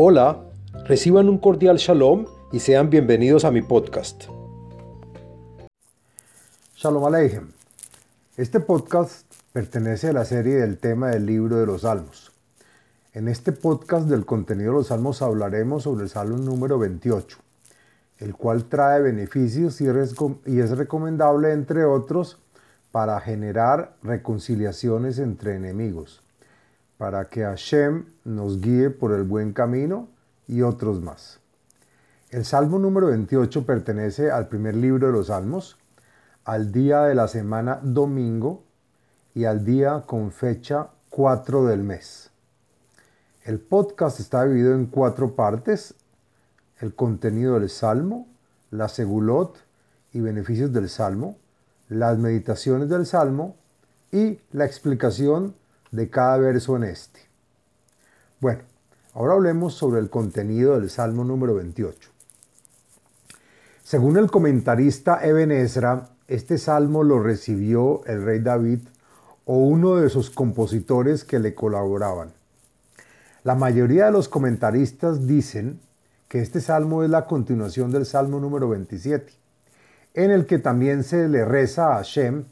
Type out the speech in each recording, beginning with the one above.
Hola, reciban un cordial shalom y sean bienvenidos a mi podcast. Shalom Aleichem. Este podcast pertenece a la serie del tema del libro de los Salmos. En este podcast del contenido de los Salmos hablaremos sobre el Salmo número 28, el cual trae beneficios y es recomendable, entre otros, para generar reconciliaciones entre enemigos para que Hashem nos guíe por el buen camino y otros más. El Salmo número 28 pertenece al primer libro de los Salmos, al día de la semana domingo y al día con fecha 4 del mes. El podcast está dividido en cuatro partes, el contenido del Salmo, la segulot y beneficios del Salmo, las meditaciones del Salmo y la explicación de cada verso en este. Bueno, ahora hablemos sobre el contenido del Salmo número 28. Según el comentarista Eben Ezra, este salmo lo recibió el rey David o uno de sus compositores que le colaboraban. La mayoría de los comentaristas dicen que este salmo es la continuación del salmo número 27, en el que también se le reza a Hashem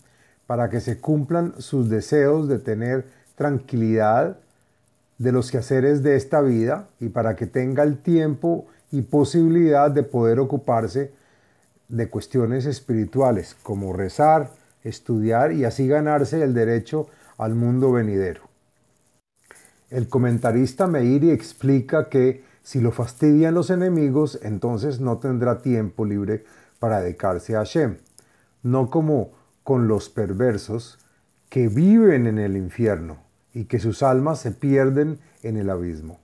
para que se cumplan sus deseos de tener tranquilidad de los quehaceres de esta vida y para que tenga el tiempo y posibilidad de poder ocuparse de cuestiones espirituales como rezar, estudiar y así ganarse el derecho al mundo venidero. El comentarista Meiri explica que si lo fastidian los enemigos, entonces no tendrá tiempo libre para dedicarse a Hashem, no como con los perversos que viven en el infierno, y que sus almas se pierden en el abismo.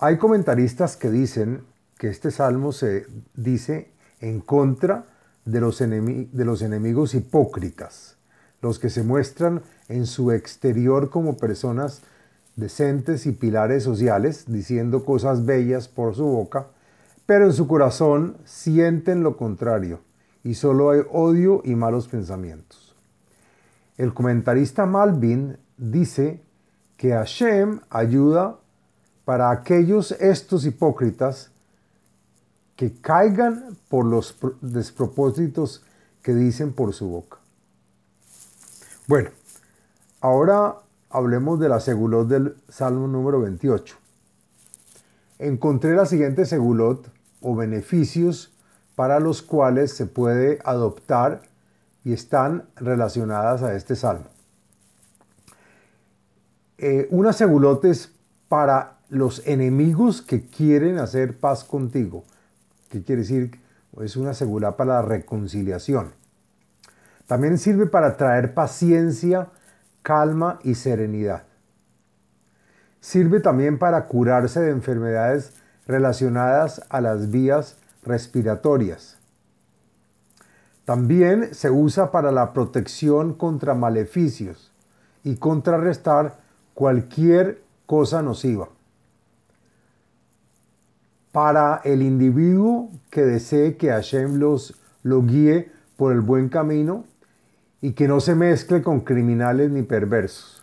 Hay comentaristas que dicen que este salmo se dice en contra de los, enemigos hipócritas, los que se muestran en su exterior como personas decentes y pilares sociales, diciendo cosas bellas por su boca, pero en su corazón sienten lo contrario y solo hay odio y malos pensamientos. El comentarista Malvin dice que Hashem ayuda para aquellos estos hipócritas que caigan por los despropósitos que dicen por su boca. Bueno, ahora hablemos de la segulot del Salmo número 28. Encontré la siguiente segulot o beneficios para los cuales se puede adoptar y están relacionadas a este salmo. Eh, una para los enemigos que quieren hacer paz contigo. ¿Qué quiere decir? Es una segula para la reconciliación. También sirve para traer paciencia, calma y serenidad. Sirve también para curarse de enfermedades relacionadas a las vías respiratorias. También se usa para la protección contra maleficios y contrarrestar cualquier cosa nociva. Para el individuo que desee que Hashem lo guíe por el buen camino y que no se mezcle con criminales ni perversos.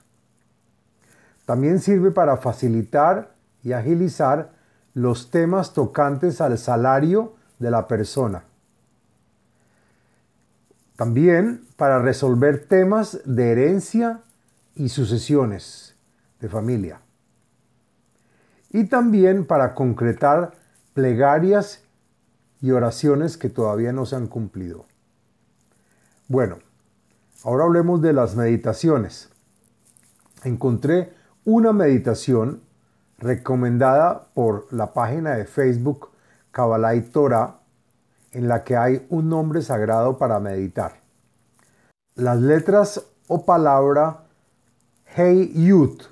También sirve para facilitar y agilizar los temas tocantes al salario de la persona también para resolver temas de herencia y sucesiones de familia. Y también para concretar plegarias y oraciones que todavía no se han cumplido. Bueno, ahora hablemos de las meditaciones. Encontré una meditación recomendada por la página de Facebook Kabbalah y Torah en la que hay un nombre sagrado para meditar. Las letras o palabra Hey Yut,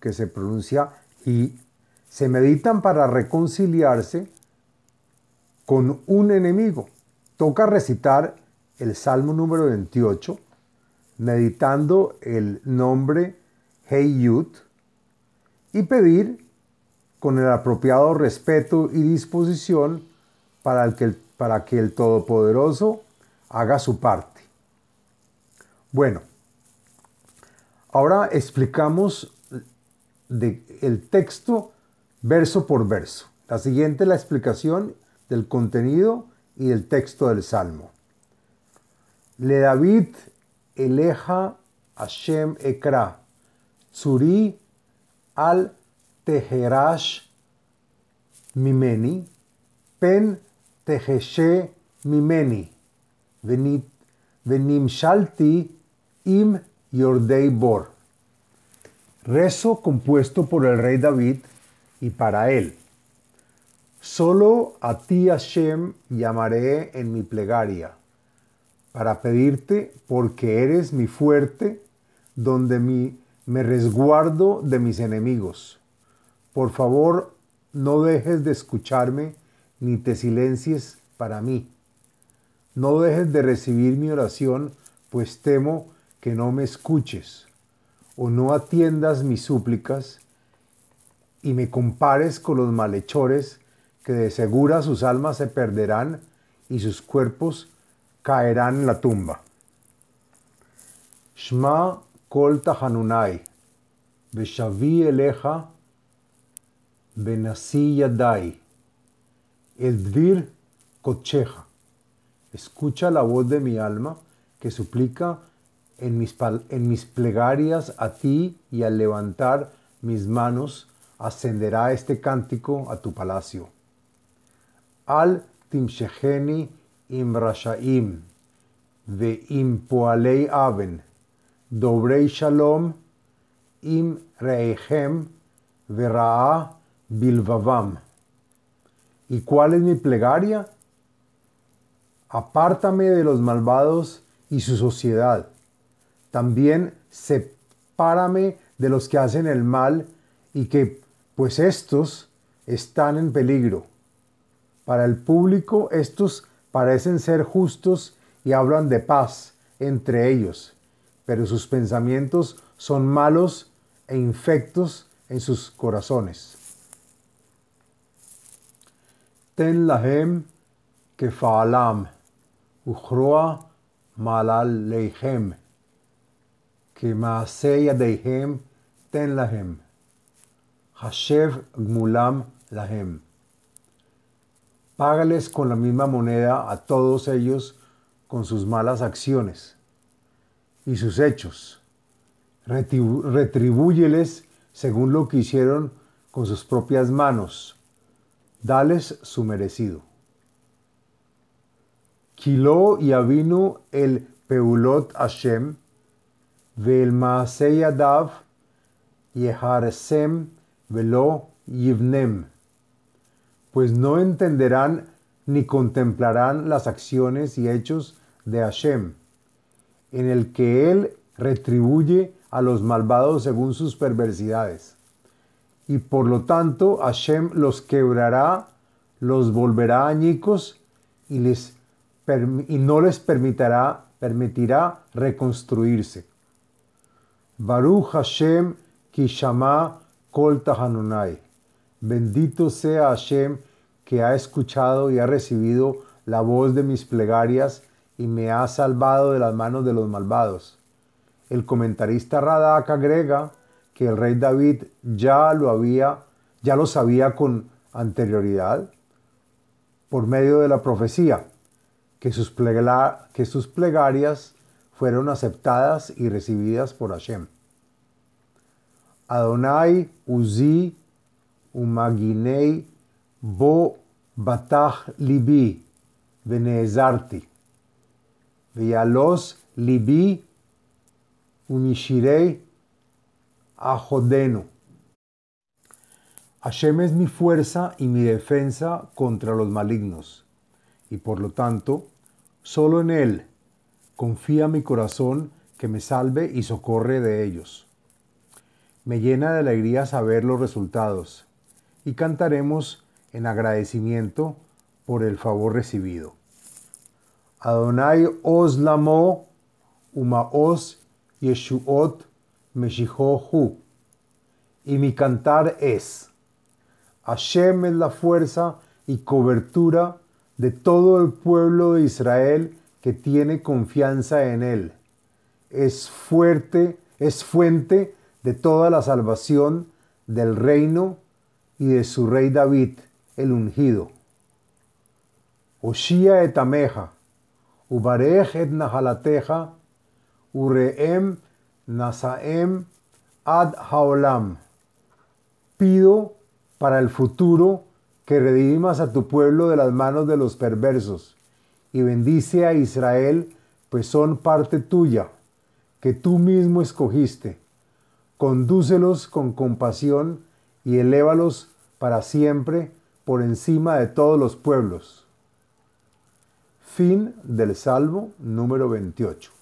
que se pronuncia Hi, se meditan para reconciliarse con un enemigo. Toca recitar el Salmo número 28, meditando el nombre Hey Yut y pedir con el apropiado respeto y disposición para el que el para que el Todopoderoso haga su parte. Bueno, ahora explicamos el texto verso por verso. La siguiente es la explicación del contenido y del texto del Salmo. Le David eleja Hashem ekra, tsuri al teherash mimeni, pen tejeshe mimeni, venimshalti im yordei bor. Rezo compuesto por el rey David y para él. Solo a ti, Hashem, llamaré en mi plegaria, para pedirte porque eres mi fuerte, donde me resguardo de mis enemigos. Por favor, no dejes de escucharme, ni te silencies para mí. No dejes de recibir mi oración, pues temo que no me escuches, o no atiendas mis súplicas, y me compares con los malhechores, que de segura sus almas se perderán y sus cuerpos caerán en la tumba. Shma kol tahanunai, beshavi eleja, benasi yadai, eldvir kocheja. Escucha la voz de mi alma que suplica en mis, en mis plegarias a ti y al levantar mis manos ascenderá este cántico a tu palacio. Al timshecheni im rashaim, ve im poalei aven, dobrei shalom, im reichem, veraa bilvavam. ¿Y cuál es mi plegaria? Apártame de los malvados y su sociedad. También sepárame de los que hacen el mal y que, pues estos están en peligro. Para el público estos parecen ser justos y hablan de paz entre ellos, pero sus pensamientos son malos e infectos en sus corazones. Lahem kefaalam, uchroa malal leihem, que yadehem ten lahem, hashev gmulam lahem. Págales con la misma moneda a todos ellos con sus malas acciones y sus hechos. Retribúyeles según lo que hicieron con sus propias manos. Dales su merecido. Kilo y avinu el peulot Hashem, maasei yadav, yeharesem velo yivnem pues no entenderán ni contemplarán las acciones y hechos de Hashem, en el que Él retribuye a los malvados según sus perversidades. Y por lo tanto Hashem los quebrará, los volverá añicos y, les, y no les permitirá, permitirá reconstruirse. Baruch Hashem Kishama Kol Tahanunai. Bendito sea Hashem que ha escuchado y ha recibido la voz de mis plegarias y me ha salvado de las manos de los malvados. El comentarista Radak agrega que el rey David ya lo había, ya lo sabía con anterioridad por medio de la profecía, que sus, que sus plegarias fueron aceptadas y recibidas por Hashem. Adonai, Uzi, Umaginei, Bo, Batah, Libi, Benezarti, Veyalos, Libi, Umishirei, a Jodeno. Hashem es mi fuerza y mi defensa contra los malignos, y por lo tanto, solo en Él confía mi corazón que me salve y socorre de ellos. Me llena de alegría saber los resultados, y cantaremos en agradecimiento por el favor recibido. Adonai os lamo, uma os yeshuot y mi cantar es, Hashem es la fuerza y cobertura de todo el pueblo de Israel que tiene confianza en él. Es fuerte, es fuente de toda la salvación del reino y de su rey David, el ungido. Oshia etameja, ubarej et nahalateja, ureem nasaem ad haolam. Pido para el futuro que redimas a tu pueblo de las manos de los perversos, y bendice a Israel, pues son parte tuya, que tú mismo escogiste. Condúcelos con compasión y elévalos para siempre por encima de todos los pueblos. Fin del Salmo número 28.